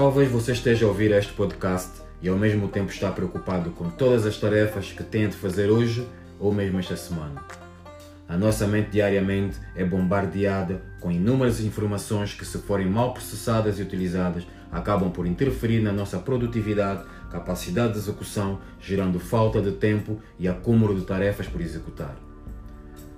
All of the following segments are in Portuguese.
Talvez você esteja a ouvir este podcast e ao mesmo tempo está preocupado com todas as tarefas que tem de fazer hoje ou mesmo esta semana. A nossa mente diariamente é bombardeada com inúmeras informações que, se forem mal processadas e utilizadas, acabam por interferir na nossa produtividade, capacidade de execução, gerando falta de tempo e acúmulo de tarefas por executar.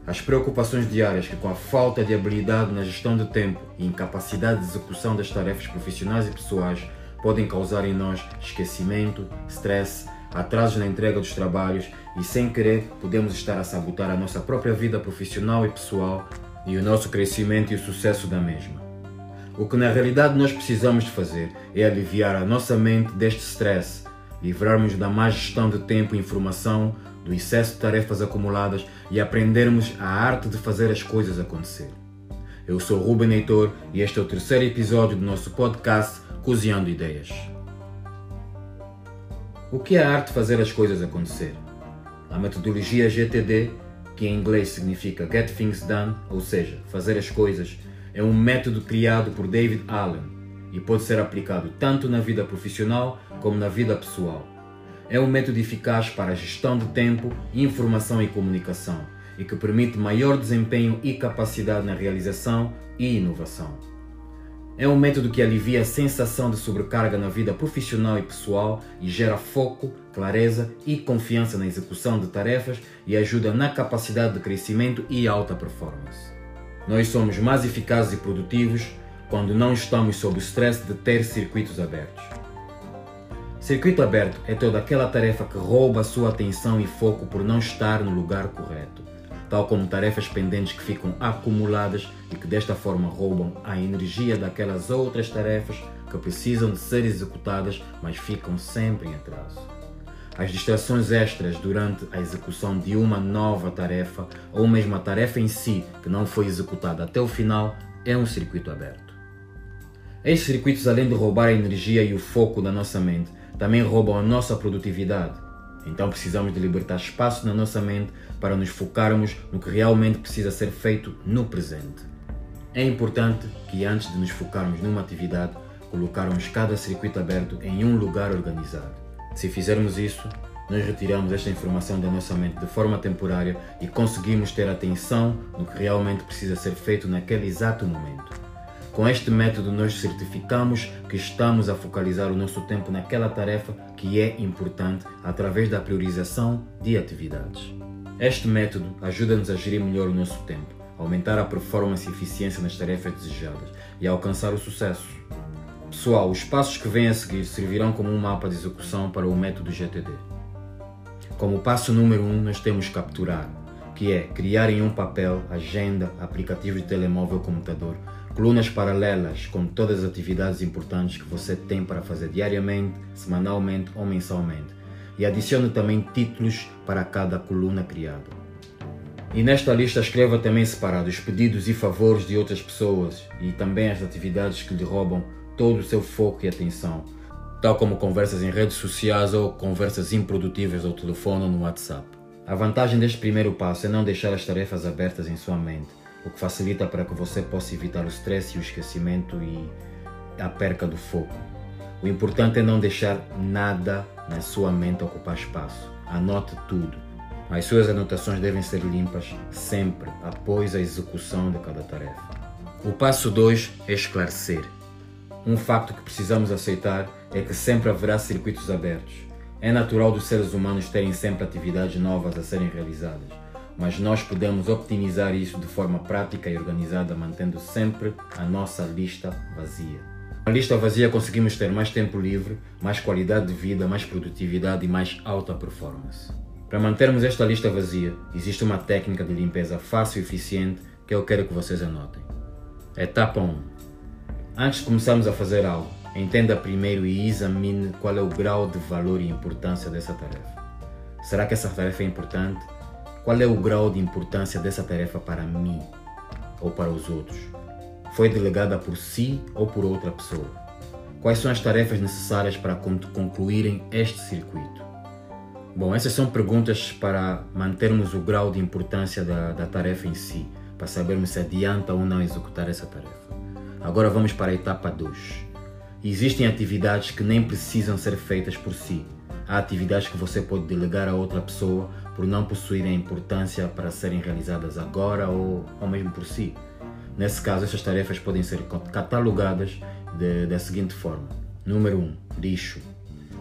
As preocupações diárias que, com a falta de habilidade na gestão de tempo e incapacidade de execução das tarefas profissionais e pessoais, podem causar em nós esquecimento, stress, atrasos na entrega dos trabalhos e, sem querer, podemos estar a sabotar a nossa própria vida profissional e pessoal e o nosso crescimento e o sucesso da mesma. O que na realidade nós precisamos de fazer é aliviar a nossa mente deste stress, livrarmos da má gestão de tempo e informação, do excesso de tarefas acumuladas e aprendermos a arte de fazer as coisas acontecer. Eu sou Ruben Heitor e este é o terceiro episódio do nosso podcast Cozinhando Ideias. O que é a arte de fazer as coisas acontecer? A metodologia GTD, que em inglês significa Get Things Done, ou seja, fazer as coisas, é um método criado por David Allen e pode ser aplicado tanto na vida profissional como na vida pessoal. É um método eficaz para a gestão de tempo, informação e comunicação e que permite maior desempenho e capacidade na realização e inovação. É um método que alivia a sensação de sobrecarga na vida profissional e pessoal e gera foco, clareza e confiança na execução de tarefas e ajuda na capacidade de crescimento e alta performance. Nós somos mais eficazes e produtivos quando não estamos sob o stress de ter circuitos abertos. Circuito aberto é toda aquela tarefa que rouba sua atenção e foco por não estar no lugar correto, tal como tarefas pendentes que ficam acumuladas e que desta forma roubam a energia daquelas outras tarefas que precisam de ser executadas, mas ficam sempre em atraso. As distrações extras durante a execução de uma nova tarefa ou mesmo a tarefa em si que não foi executada até o final é um circuito aberto. Estes circuitos, além de roubar a energia e o foco da nossa mente, também roubam a nossa produtividade. Então precisamos de libertar espaço na nossa mente para nos focarmos no que realmente precisa ser feito no presente. É importante que antes de nos focarmos numa atividade, colocarmos cada circuito aberto em um lugar organizado. Se fizermos isso, nós retiramos esta informação da nossa mente de forma temporária e conseguimos ter atenção no que realmente precisa ser feito naquele exato momento. Com este método, nós certificamos que estamos a focalizar o nosso tempo naquela tarefa que é importante através da priorização de atividades. Este método ajuda-nos a gerir melhor o nosso tempo, aumentar a performance e eficiência nas tarefas desejadas e alcançar o sucesso. Pessoal, os passos que vêm a seguir servirão como um mapa de execução para o método GTD. Como passo número 1, um, nós temos capturar, que é criar em um papel, agenda, aplicativo de telemóvel ou computador, colunas paralelas com todas as atividades importantes que você tem para fazer diariamente, semanalmente ou mensalmente. E adicione também títulos para cada coluna criada. E nesta lista escreva também separado os pedidos e favores de outras pessoas e também as atividades que lhe roubam todo o seu foco e atenção, tal como conversas em redes sociais ou conversas improdutivas ao telefone ou no WhatsApp. A vantagem deste primeiro passo é não deixar as tarefas abertas em sua mente o que facilita para que você possa evitar o stress e o esquecimento e a perca do foco. O importante é não deixar nada na sua mente ocupar espaço. Anote tudo. As suas anotações devem ser limpas sempre após a execução de cada tarefa. O passo 2 é esclarecer. Um facto que precisamos aceitar é que sempre haverá circuitos abertos. É natural dos seres humanos terem sempre atividades novas a serem realizadas mas nós podemos optimizar isso de forma prática e organizada, mantendo sempre a nossa lista vazia. Com a lista vazia conseguimos ter mais tempo livre, mais qualidade de vida, mais produtividade e mais alta performance. Para mantermos esta lista vazia, existe uma técnica de limpeza fácil e eficiente que eu quero que vocês anotem. Etapa 1. Antes de começarmos a fazer algo, entenda primeiro e examine qual é o grau de valor e importância dessa tarefa. Será que essa tarefa é importante? Qual é o grau de importância dessa tarefa para mim ou para os outros? Foi delegada por si ou por outra pessoa? Quais são as tarefas necessárias para concluírem este circuito? Bom, essas são perguntas para mantermos o grau de importância da, da tarefa em si, para sabermos se adianta ou não executar essa tarefa. Agora vamos para a etapa 2. Existem atividades que nem precisam ser feitas por si. Há atividades que você pode delegar a outra pessoa por não possuírem importância para serem realizadas agora ou, ou mesmo por si. Nesse caso, essas tarefas podem ser catalogadas de, da seguinte forma: Número 1. Um, lixo.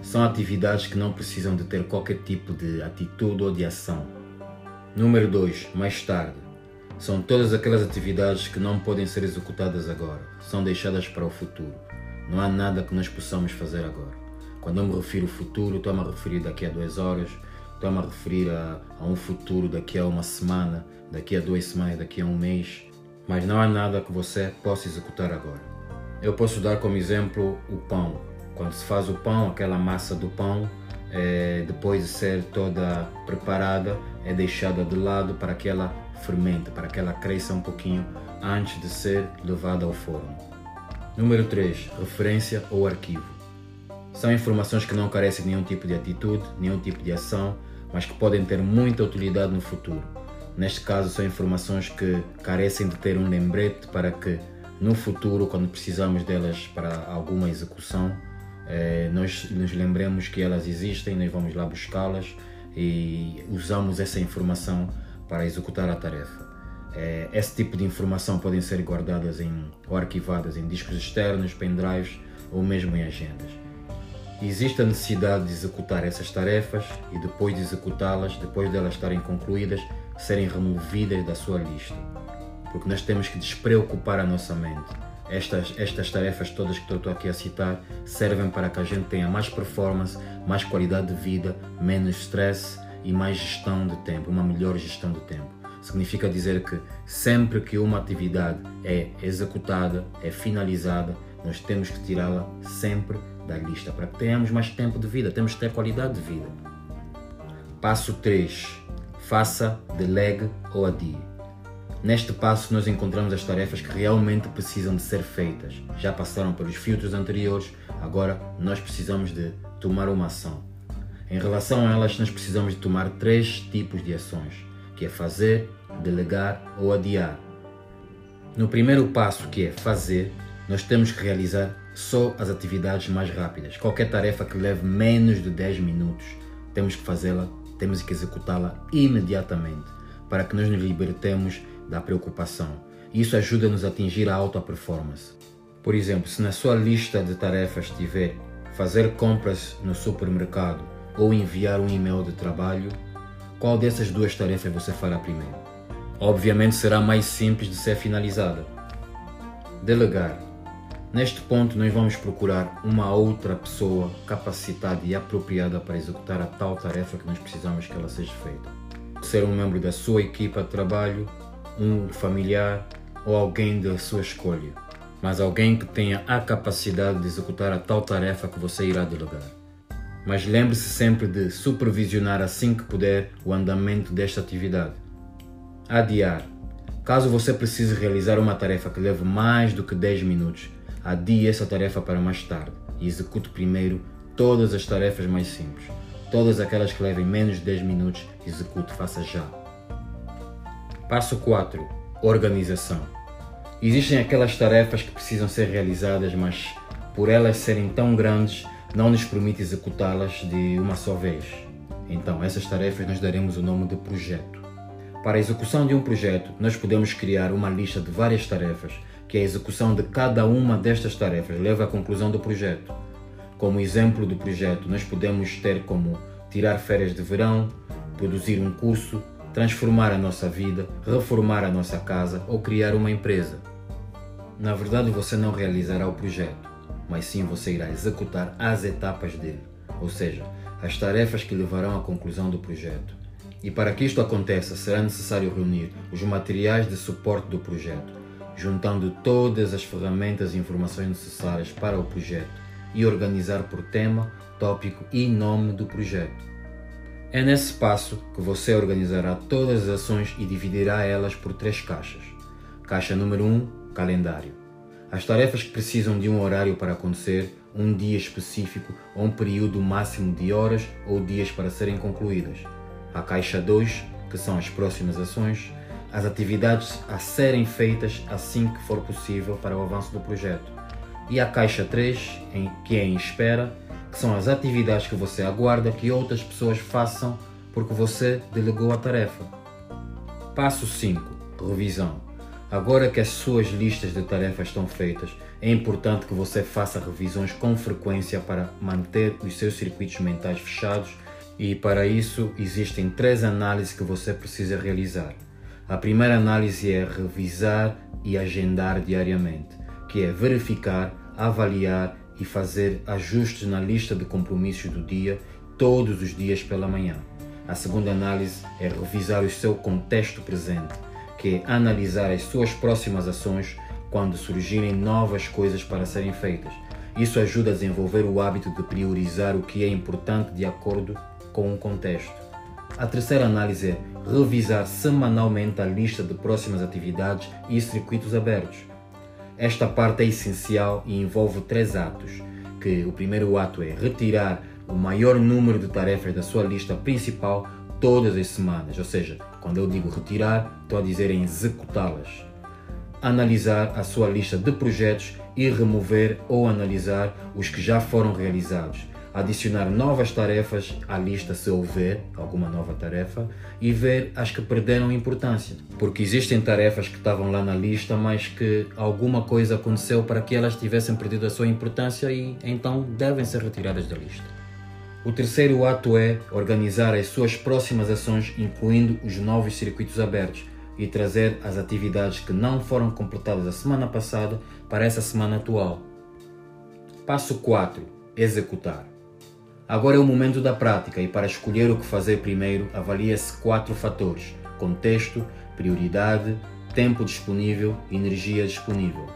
São atividades que não precisam de ter qualquer tipo de atitude ou de ação. Número 2. Mais tarde. São todas aquelas atividades que não podem ser executadas agora, são deixadas para o futuro. Não há nada que nós possamos fazer agora. Quando eu me refiro ao futuro, estou-me a referir daqui a duas horas, estou-me a referir a, a um futuro daqui a uma semana, daqui a duas semanas, daqui a um mês. Mas não há nada que você possa executar agora. Eu posso dar como exemplo o pão. Quando se faz o pão, aquela massa do pão, é, depois de ser toda preparada, é deixada de lado para que ela fermente, para que ela cresça um pouquinho antes de ser levada ao forno. Número 3. Referência ou arquivo. São informações que não carecem de nenhum tipo de atitude, nenhum tipo de ação, mas que podem ter muita utilidade no futuro. Neste caso, são informações que carecem de ter um lembrete para que no futuro, quando precisamos delas para alguma execução, eh, nós nos lembremos que elas existem, nós vamos lá buscá-las e usamos essa informação para executar a tarefa. Eh, esse tipo de informação podem ser guardadas em, ou arquivadas em discos externos, pendrives ou mesmo em agendas. Existe a necessidade de executar essas tarefas e depois de executá-las, depois de elas estarem concluídas, serem removidas da sua lista. Porque nós temos que despreocupar a nossa mente. Estas, estas tarefas todas que estou aqui a citar servem para que a gente tenha mais performance, mais qualidade de vida, menos stress e mais gestão de tempo, uma melhor gestão de tempo. Significa dizer que sempre que uma atividade é executada, é finalizada, nós temos que tirá-la sempre da lista para tenhamos mais tempo de vida, temos que ter qualidade de vida. Passo 3. Faça, delegue ou adie. Neste passo, nós encontramos as tarefas que realmente precisam de ser feitas. Já passaram pelos filtros anteriores, agora nós precisamos de tomar uma ação. Em relação a elas, nós precisamos de tomar três tipos de ações, que é fazer, delegar ou adiar. No primeiro passo, que é fazer, nós temos que realizar só as atividades mais rápidas. Qualquer tarefa que leve menos de 10 minutos, temos que fazê-la, temos que executá-la imediatamente para que nós nos libertemos da preocupação. Isso ajuda-nos a atingir a alta performance. Por exemplo, se na sua lista de tarefas tiver fazer compras no supermercado ou enviar um e-mail de trabalho, qual dessas duas tarefas você fará primeiro? Obviamente será mais simples de ser finalizada. Delegar Neste ponto, nós vamos procurar uma outra pessoa capacitada e apropriada para executar a tal tarefa que nós precisamos que ela seja feita. Ser um membro da sua equipa de trabalho, um familiar ou alguém da sua escolha, mas alguém que tenha a capacidade de executar a tal tarefa que você irá delegar. Mas lembre-se sempre de supervisionar assim que puder o andamento desta atividade. Adiar. Caso você precise realizar uma tarefa que leve mais do que 10 minutos, adie essa tarefa para mais tarde e execute primeiro todas as tarefas mais simples. Todas aquelas que levem menos de 10 minutos, execute, faça já. Passo 4. Organização. Existem aquelas tarefas que precisam ser realizadas, mas por elas serem tão grandes, não nos permite executá-las de uma só vez. Então, essas tarefas nós daremos o nome de projeto. Para a execução de um projeto, nós podemos criar uma lista de várias tarefas que a execução de cada uma destas tarefas leva à conclusão do projeto. Como exemplo do projeto, nós podemos ter como tirar férias de verão, produzir um curso, transformar a nossa vida, reformar a nossa casa ou criar uma empresa. Na verdade, você não realizará o projeto, mas sim você irá executar as etapas dele, ou seja, as tarefas que levarão à conclusão do projeto. E para que isto aconteça, será necessário reunir os materiais de suporte do projeto, juntando todas as ferramentas e informações necessárias para o projeto e organizar por tema, tópico e nome do projeto. É nesse passo que você organizará todas as ações e dividirá elas por três caixas. Caixa número 1, um, calendário. As tarefas que precisam de um horário para acontecer, um dia específico ou um período máximo de horas ou dias para serem concluídas. A caixa 2, que são as próximas ações, as atividades a serem feitas assim que for possível para o avanço do projeto. E a caixa 3, em, que é em espera, que são as atividades que você aguarda que outras pessoas façam porque você delegou a tarefa. Passo 5. Revisão. Agora que as suas listas de tarefas estão feitas, é importante que você faça revisões com frequência para manter os seus circuitos mentais fechados e para isso existem três análises que você precisa realizar. A primeira análise é revisar e agendar diariamente, que é verificar, avaliar e fazer ajustes na lista de compromissos do dia todos os dias pela manhã. A segunda análise é revisar o seu contexto presente, que é analisar as suas próximas ações quando surgirem novas coisas para serem feitas. Isso ajuda a desenvolver o hábito de priorizar o que é importante de acordo com o contexto. A terceira análise é revisar semanalmente a lista de próximas atividades e circuitos abertos. Esta parte é essencial e envolve três atos, que o primeiro ato é retirar o maior número de tarefas da sua lista principal todas as semanas, ou seja, quando eu digo retirar, estou a dizer executá-las. Analisar a sua lista de projetos e remover ou analisar os que já foram realizados adicionar novas tarefas à lista se houver alguma nova tarefa e ver as que perderam importância. Porque existem tarefas que estavam lá na lista, mas que alguma coisa aconteceu para que elas tivessem perdido a sua importância e então devem ser retiradas da lista. O terceiro ato é organizar as suas próximas ações, incluindo os novos circuitos abertos, e trazer as atividades que não foram completadas a semana passada para essa semana atual. Passo 4: Executar. Agora é o momento da prática e para escolher o que fazer primeiro, avalia-se quatro fatores: contexto, prioridade, tempo disponível energia disponível.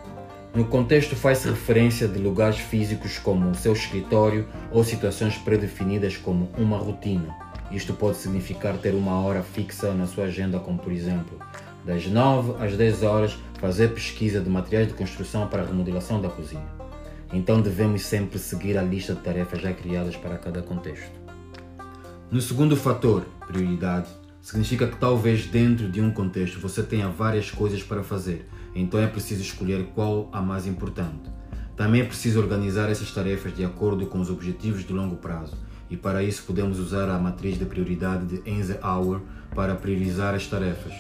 No contexto faz-se referência de lugares físicos como o seu escritório ou situações predefinidas como uma rotina. Isto pode significar ter uma hora fixa na sua agenda, como por exemplo, das 9 às 10 horas fazer pesquisa de materiais de construção para a remodelação da cozinha. Então devemos sempre seguir a lista de tarefas já criadas para cada contexto. No segundo fator, prioridade, significa que talvez dentro de um contexto você tenha várias coisas para fazer, então é preciso escolher qual a mais importante. Também é preciso organizar essas tarefas de acordo com os objetivos de longo prazo, e para isso podemos usar a matriz de prioridade de Eisenhower para priorizar as tarefas.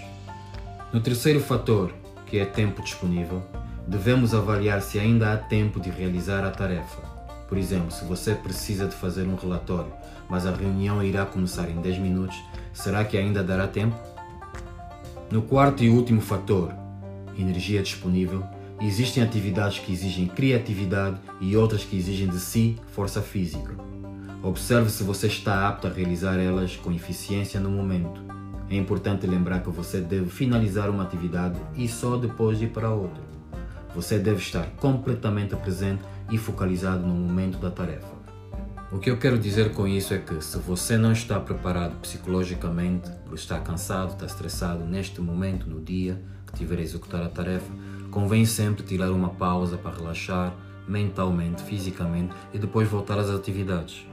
No terceiro fator, que é tempo disponível, devemos avaliar se ainda há tempo de realizar a tarefa. Por exemplo, se você precisa de fazer um relatório, mas a reunião irá começar em 10 minutos, será que ainda dará tempo? No quarto e último fator, energia disponível, existem atividades que exigem criatividade e outras que exigem de si força física. Observe se você está apto a realizar elas com eficiência no momento. É importante lembrar que você deve finalizar uma atividade e só depois ir para outra. Você deve estar completamente presente e focalizado no momento da tarefa. O que eu quero dizer com isso é que se você não está preparado psicologicamente por estar cansado, está estressado neste momento, no dia que tiver a executar a tarefa, convém sempre tirar uma pausa para relaxar mentalmente, fisicamente e depois voltar às atividades.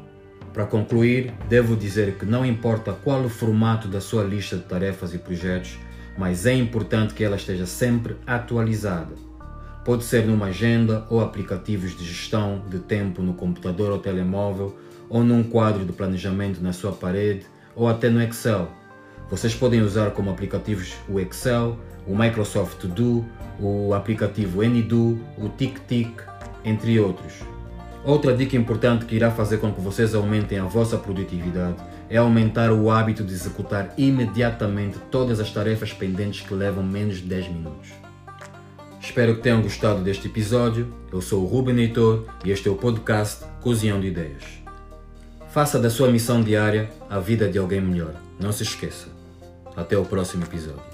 Para concluir, devo dizer que não importa qual o formato da sua lista de tarefas e projetos, mas é importante que ela esteja sempre atualizada Pode ser numa agenda ou aplicativos de gestão de tempo no computador ou telemóvel, ou num quadro de planejamento na sua parede, ou até no Excel. Vocês podem usar como aplicativos o Excel, o Microsoft To Do, o aplicativo AnyDo, o TickTick, entre outros. Outra dica importante que irá fazer com que vocês aumentem a vossa produtividade é aumentar o hábito de executar imediatamente todas as tarefas pendentes que levam menos de 10 minutos. Espero que tenham gostado deste episódio. Eu sou o Ruben Heitor e este é o podcast Cozinhão de Ideias. Faça da sua missão diária a vida de alguém melhor. Não se esqueça. Até o próximo episódio.